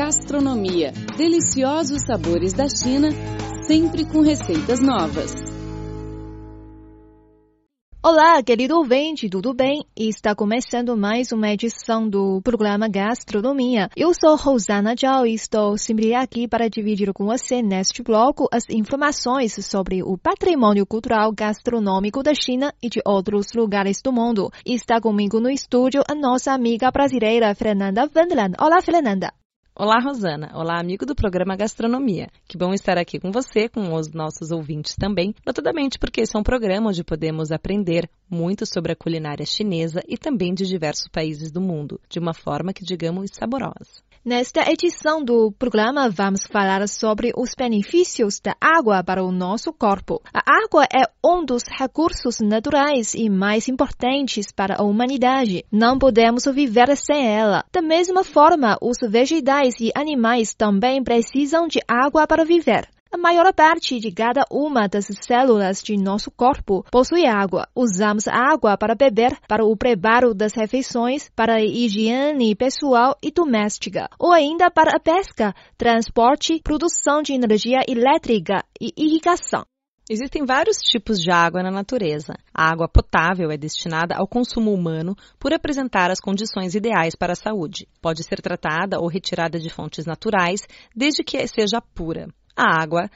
Gastronomia. Deliciosos sabores da China, sempre com receitas novas. Olá, querido ouvinte, tudo bem? Está começando mais uma edição do programa Gastronomia. Eu sou Rosana Zhao e estou sempre aqui para dividir com você neste bloco as informações sobre o patrimônio cultural gastronômico da China e de outros lugares do mundo. Está comigo no estúdio a nossa amiga brasileira Fernanda Wendland. Olá, Fernanda. Olá, Rosana. Olá, amigo do programa Gastronomia. Que bom estar aqui com você, com os nossos ouvintes também, notadamente porque esse é um programa onde podemos aprender muito sobre a culinária chinesa e também de diversos países do mundo, de uma forma que digamos saborosa. Nesta edição do programa, vamos falar sobre os benefícios da água para o nosso corpo. A água é um dos recursos naturais e mais importantes para a humanidade. Não podemos viver sem ela. Da mesma forma, os vegetais e animais também precisam de água para viver. A maior parte de cada uma das células de nosso corpo possui água. Usamos água para beber, para o preparo das refeições, para a higiene pessoal e doméstica, ou ainda para a pesca, transporte, produção de energia elétrica e irrigação. Existem vários tipos de água na natureza. A água potável é destinada ao consumo humano por apresentar as condições ideais para a saúde. Pode ser tratada ou retirada de fontes naturais, desde que seja pura. A água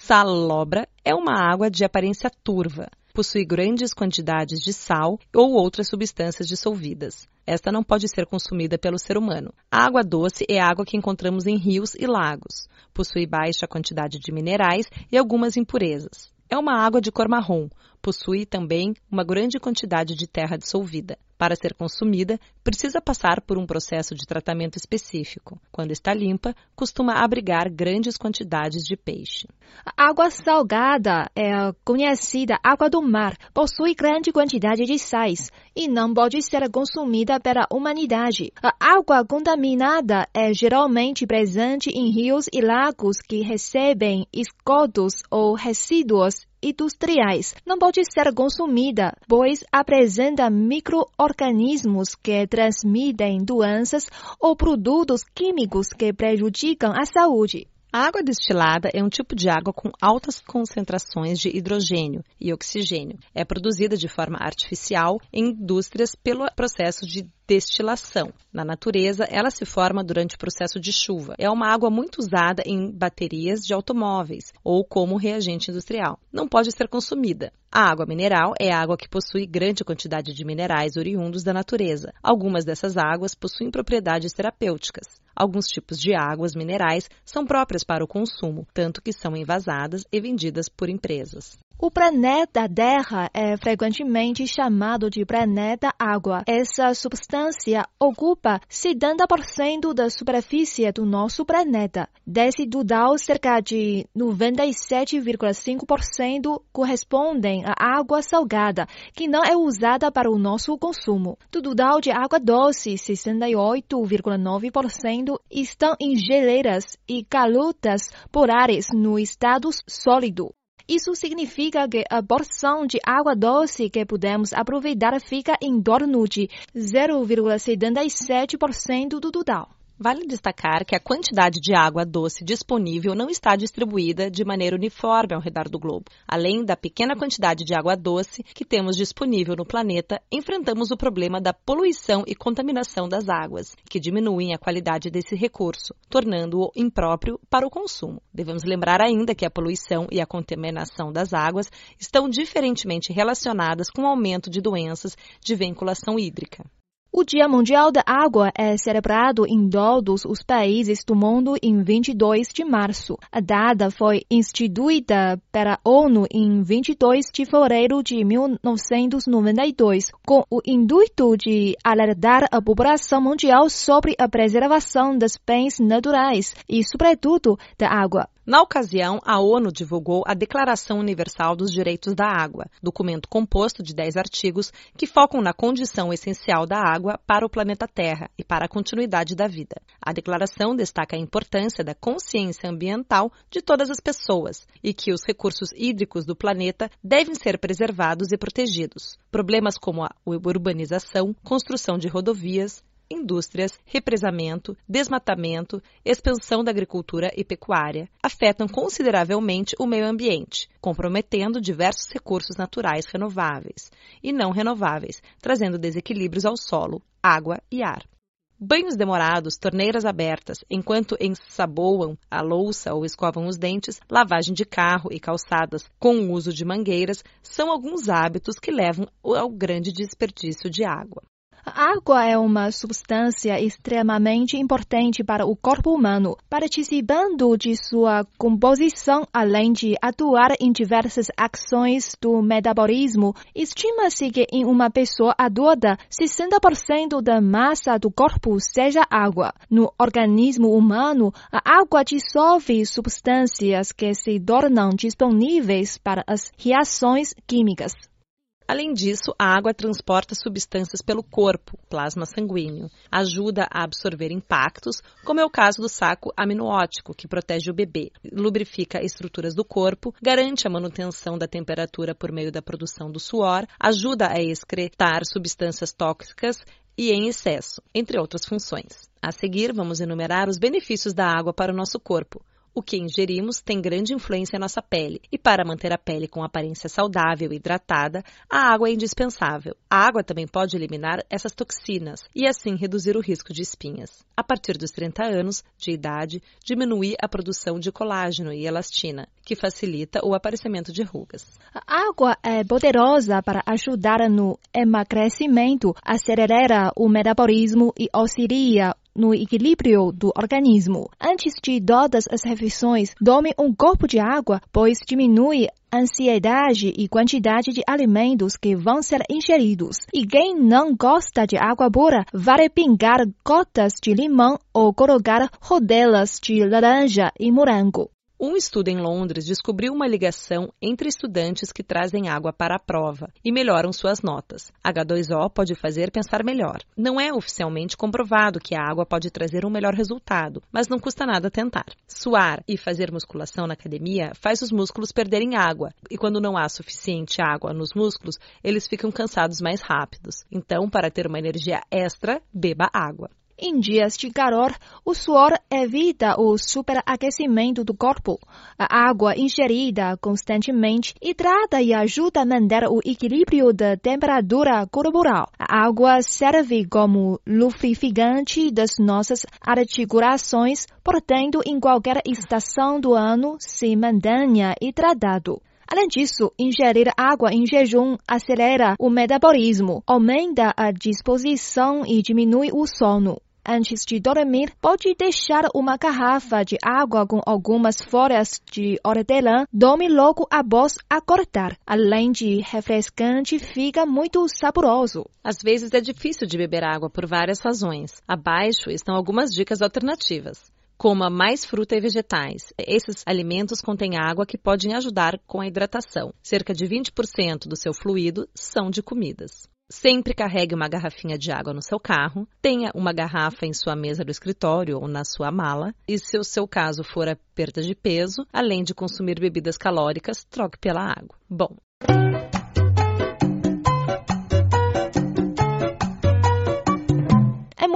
salobra é uma água de aparência turva. Possui grandes quantidades de sal ou outras substâncias dissolvidas. Esta não pode ser consumida pelo ser humano. A água doce é água que encontramos em rios e lagos. Possui baixa quantidade de minerais e algumas impurezas. É uma água de cor marrom. Possui também uma grande quantidade de terra dissolvida. Para ser consumida, precisa passar por um processo de tratamento específico. Quando está limpa, costuma abrigar grandes quantidades de peixe. A água salgada é conhecida água do mar, possui grande quantidade de sais e não pode ser consumida pela humanidade. A água contaminada é geralmente presente em rios e lagos que recebem esgotos ou resíduos industriais. Não pode ser consumida, pois apresenta microorganismos que transmitem doenças ou produtos químicos que prejudicam a saúde. A água destilada é um tipo de água com altas concentrações de hidrogênio e oxigênio. É produzida de forma artificial em indústrias pelo processo de destilação. Na natureza, ela se forma durante o processo de chuva. É uma água muito usada em baterias de automóveis ou como reagente industrial. Não pode ser consumida. A água mineral é água que possui grande quantidade de minerais oriundos da natureza. Algumas dessas águas possuem propriedades terapêuticas. Alguns tipos de águas minerais são próprias para o consumo, tanto que são envasadas e vendidas por empresas. O planeta Terra é frequentemente chamado de planeta água. Essa substância ocupa 70% da superfície do nosso planeta. Desse total, cerca de 97,5% correspondem à água salgada, que não é usada para o nosso consumo. Do total de água doce, 68,9% estão em geleiras e calotas polares no estado sólido. Isso significa que a porção de água doce que podemos aproveitar fica em torno de 0,77% do total. Vale destacar que a quantidade de água doce disponível não está distribuída de maneira uniforme ao redor do globo. Além da pequena quantidade de água doce que temos disponível no planeta, enfrentamos o problema da poluição e contaminação das águas, que diminuem a qualidade desse recurso, tornando-o impróprio para o consumo. Devemos lembrar ainda que a poluição e a contaminação das águas estão diferentemente relacionadas com o aumento de doenças de vinculação hídrica. O Dia Mundial da Água é celebrado em todos os países do mundo em 22 de março. A data foi instituída pela ONU em 22 de fevereiro de 1992, com o intuito de alertar a população mundial sobre a preservação dos bens naturais e, sobretudo, da água. Na ocasião, a ONU divulgou a Declaração Universal dos Direitos da Água, documento composto de 10 artigos que focam na condição essencial da água para o planeta Terra e para a continuidade da vida. A declaração destaca a importância da consciência ambiental de todas as pessoas e que os recursos hídricos do planeta devem ser preservados e protegidos. Problemas como a urbanização, construção de rodovias, indústrias, represamento, desmatamento, expansão da agricultura e pecuária, afetam consideravelmente o meio ambiente, comprometendo diversos recursos naturais renováveis e não renováveis, trazendo desequilíbrios ao solo, água e ar. Banhos demorados, torneiras abertas, enquanto ensaboam a louça ou escovam os dentes, lavagem de carro e calçadas com o uso de mangueiras são alguns hábitos que levam ao grande desperdício de água. A água é uma substância extremamente importante para o corpo humano, participando de sua composição, além de atuar em diversas ações do metabolismo. Estima-se que em uma pessoa adulta, 60% da massa do corpo seja água. No organismo humano, a água dissolve substâncias que se tornam disponíveis para as reações químicas. Além disso, a água transporta substâncias pelo corpo, plasma sanguíneo, ajuda a absorver impactos, como é o caso do saco aminoótico, que protege o bebê, lubrifica estruturas do corpo, garante a manutenção da temperatura por meio da produção do suor, ajuda a excretar substâncias tóxicas e em excesso, entre outras funções. A seguir, vamos enumerar os benefícios da água para o nosso corpo. O que ingerimos tem grande influência em nossa pele, e para manter a pele com aparência saudável e hidratada, a água é indispensável. A água também pode eliminar essas toxinas e assim reduzir o risco de espinhas. A partir dos 30 anos de idade, diminuir a produção de colágeno e elastina, que facilita o aparecimento de rugas. A água é poderosa para ajudar no emagrecimento, acelera o metabolismo e auxilia no equilíbrio do organismo. Antes de todas as refeições, tome um copo de água, pois diminui ansiedade e quantidade de alimentos que vão ser ingeridos. E quem não gosta de água pura, vale pingar gotas de limão ou colocar rodelas de laranja e morango. Um estudo em Londres descobriu uma ligação entre estudantes que trazem água para a prova e melhoram suas notas. H2O pode fazer pensar melhor. Não é oficialmente comprovado que a água pode trazer um melhor resultado, mas não custa nada tentar. Suar e fazer musculação na academia faz os músculos perderem água, e quando não há suficiente água nos músculos, eles ficam cansados mais rápidos. Então, para ter uma energia extra, beba água. Em dias de calor, o suor evita o superaquecimento do corpo. A água ingerida constantemente hidrata e ajuda a manter o equilíbrio da temperatura corporal. A água serve como lubrificante das nossas articulações, portanto, em qualquer estação do ano, se mantenha hidratado. Além disso, ingerir água em jejum acelera o metabolismo, aumenta a disposição e diminui o sono. Antes de dormir, pode deixar uma garrafa de água com algumas folhas de hortelã. Dorme logo após acordar. Além de refrescante, fica muito saboroso. Às vezes é difícil de beber água por várias razões. Abaixo estão algumas dicas alternativas. Coma mais fruta e vegetais. Esses alimentos contêm água que podem ajudar com a hidratação. Cerca de 20% do seu fluido são de comidas. Sempre carregue uma garrafinha de água no seu carro, tenha uma garrafa em sua mesa do escritório ou na sua mala, e se o seu caso for a perda de peso, além de consumir bebidas calóricas, troque pela água. Bom,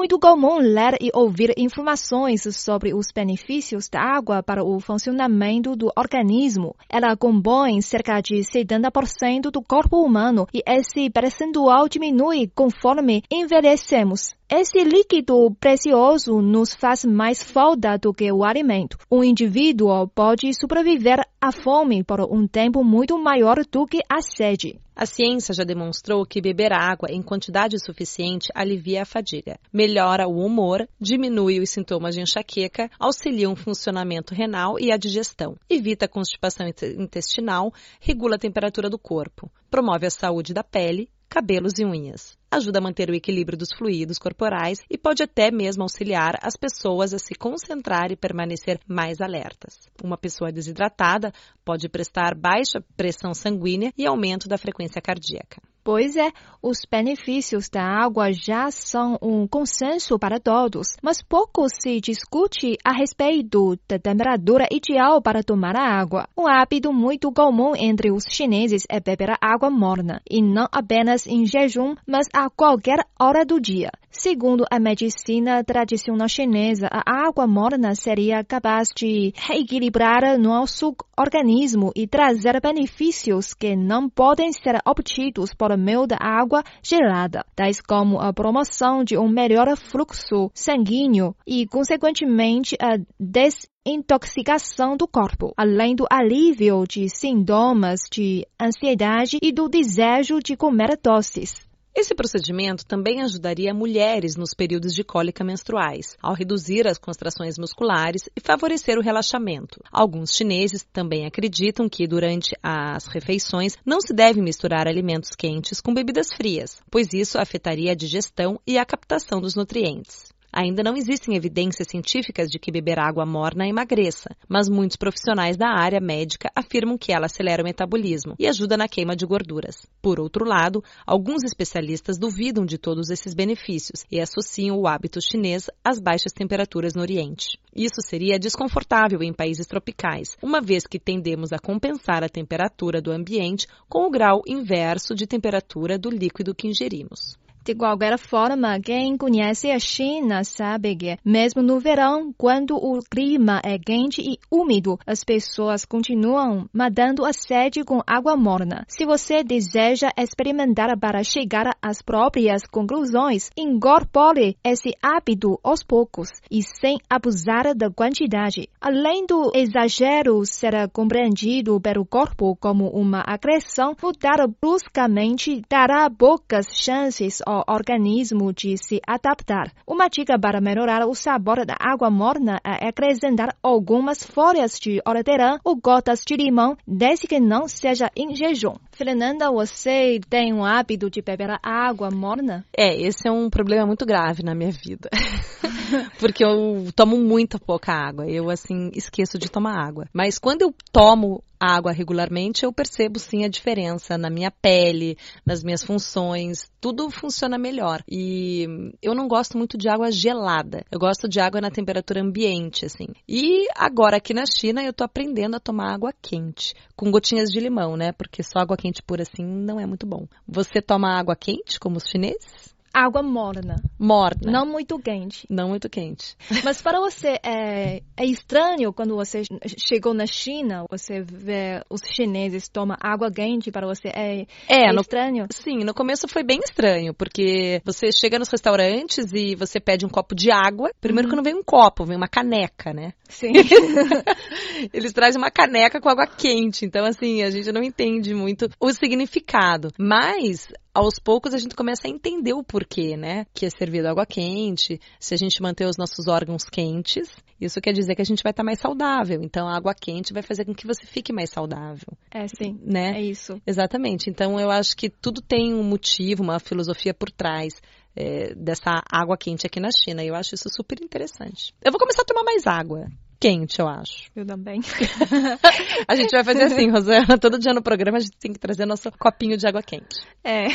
muito comum ler e ouvir informações sobre os benefícios da água para o funcionamento do organismo. Ela compõe cerca de 70% do corpo humano e esse percentual diminui conforme envelhecemos. Esse líquido precioso nos faz mais falta do que o alimento. Um indivíduo pode sobreviver à fome por um tempo muito maior do que a sede. A ciência já demonstrou que beber água em quantidade suficiente alivia a fadiga, melhora o humor, diminui os sintomas de enxaqueca, auxilia o funcionamento renal e a digestão, evita a constipação intestinal, regula a temperatura do corpo, promove a saúde da pele, cabelos e unhas. Ajuda a manter o equilíbrio dos fluidos corporais e pode até mesmo auxiliar as pessoas a se concentrar e permanecer mais alertas. Uma pessoa desidratada pode prestar baixa pressão sanguínea e aumento da frequência cardíaca. Pois é, os benefícios da água já são um consenso para todos, mas pouco se discute a respeito da temperatura ideal para tomar a água. Um hábito muito comum entre os chineses é beber água morna, e não apenas em jejum, mas a qualquer hora do dia. Segundo a medicina tradicional chinesa, a água morna seria capaz de reequilibrar nosso organismo e trazer benefícios que não podem ser obtidos por meio da água gelada, tais como a promoção de um melhor fluxo sanguíneo e, consequentemente, a desintoxicação do corpo, além do alívio de sintomas de ansiedade e do desejo de comer doces. Esse procedimento também ajudaria mulheres nos períodos de cólica menstruais, ao reduzir as contrações musculares e favorecer o relaxamento. Alguns chineses também acreditam que durante as refeições não se deve misturar alimentos quentes com bebidas frias, pois isso afetaria a digestão e a captação dos nutrientes. Ainda não existem evidências científicas de que beber água morna emagreça, mas muitos profissionais da área médica afirmam que ela acelera o metabolismo e ajuda na queima de gorduras. Por outro lado, alguns especialistas duvidam de todos esses benefícios e associam o hábito chinês às baixas temperaturas no Oriente. Isso seria desconfortável em países tropicais, uma vez que tendemos a compensar a temperatura do ambiente com o grau inverso de temperatura do líquido que ingerimos. De qualquer forma, quem conhece a China sabe que, mesmo no verão, quando o clima é quente e úmido, as pessoas continuam matando a sede com água morna. Se você deseja experimentar para chegar às próprias conclusões, incorpore esse hábito aos poucos e sem abusar da quantidade. Além do exagero ser compreendido pelo corpo como uma agressão, mudar bruscamente dará poucas chances ao organismo de se adaptar. Uma dica para melhorar o sabor da água morna é acrescentar algumas folhas de hortelã ou gotas de limão, desde que não seja em jejum. Fernanda, você tem um hábito de beber água morna? É, esse é um problema muito grave na minha vida. Porque eu tomo muito pouca água. Eu, assim, esqueço de tomar água. Mas quando eu tomo água regularmente, eu percebo sim a diferença na minha pele, nas minhas funções, tudo funciona melhor. E eu não gosto muito de água gelada. Eu gosto de água na temperatura ambiente, assim. E agora aqui na China eu tô aprendendo a tomar água quente, com gotinhas de limão, né? Porque só água quente pura assim não é muito bom. Você toma água quente, como os chineses? Água morna. Morna. Não muito quente. Não muito quente. Mas para você é, é estranho quando você chegou na China, você vê os chineses tomam água quente para você é, é, é no, estranho? Sim, no começo foi bem estranho, porque você chega nos restaurantes e você pede um copo de água. Primeiro uhum. que não vem um copo, vem uma caneca, né? Sim. Eles trazem uma caneca com água quente. Então, assim, a gente não entende muito o significado. Mas aos poucos a gente começa a entender o porquê, né? Que é servido água quente, se a gente manter os nossos órgãos quentes, isso quer dizer que a gente vai estar mais saudável. Então, a água quente vai fazer com que você fique mais saudável. É, sim. Né? É isso. Exatamente. Então, eu acho que tudo tem um motivo, uma filosofia por trás. É, dessa água quente aqui na China. E eu acho isso super interessante. Eu vou começar a tomar mais água quente, eu acho. Eu também. a gente vai fazer assim, Rosana. Todo dia no programa a gente tem que trazer nosso copinho de água quente. É.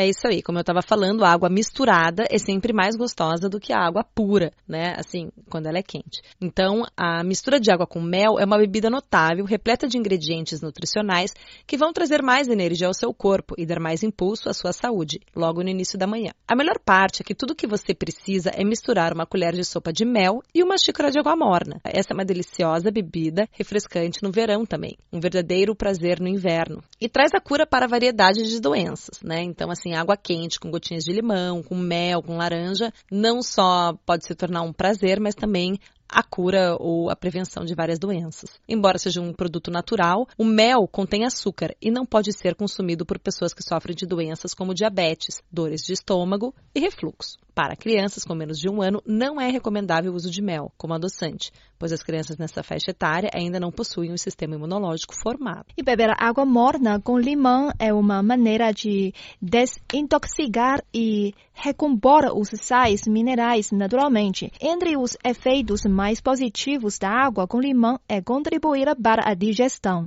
É isso aí, como eu estava falando, a água misturada é sempre mais gostosa do que a água pura, né? Assim, quando ela é quente. Então, a mistura de água com mel é uma bebida notável, repleta de ingredientes nutricionais que vão trazer mais energia ao seu corpo e dar mais impulso à sua saúde, logo no início da manhã. A melhor parte é que tudo que você precisa é misturar uma colher de sopa de mel e uma xícara de água morna. Essa é uma deliciosa bebida, refrescante no verão também, um verdadeiro prazer no inverno. E traz a cura para a variedade de doenças, né? Então, assim, água quente com gotinhas de limão, com mel, com laranja, não só pode se tornar um prazer, mas também a cura ou a prevenção de várias doenças. Embora seja um produto natural, o mel contém açúcar e não pode ser consumido por pessoas que sofrem de doenças como diabetes, dores de estômago e refluxo. Para crianças com menos de um ano, não é recomendável o uso de mel como adoçante, pois as crianças nessa faixa etária ainda não possuem um sistema imunológico formado. E beber água morna com limão é uma maneira de desintoxicar e recompor os sais minerais naturalmente. Entre os efeitos mais positivos da água com limão é contribuir para a digestão.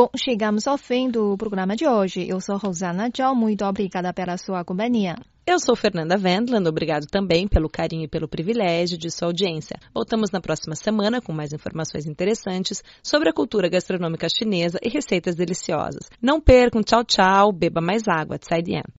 Bom, chegamos ao fim do programa de hoje. Eu sou Rosana Tchau, muito obrigada pela sua companhia. Eu sou Fernanda Wendland, obrigado também pelo carinho e pelo privilégio de sua audiência. Voltamos na próxima semana com mais informações interessantes sobre a cultura gastronômica chinesa e receitas deliciosas. Não percam, tchau, tchau, beba mais água, Tsai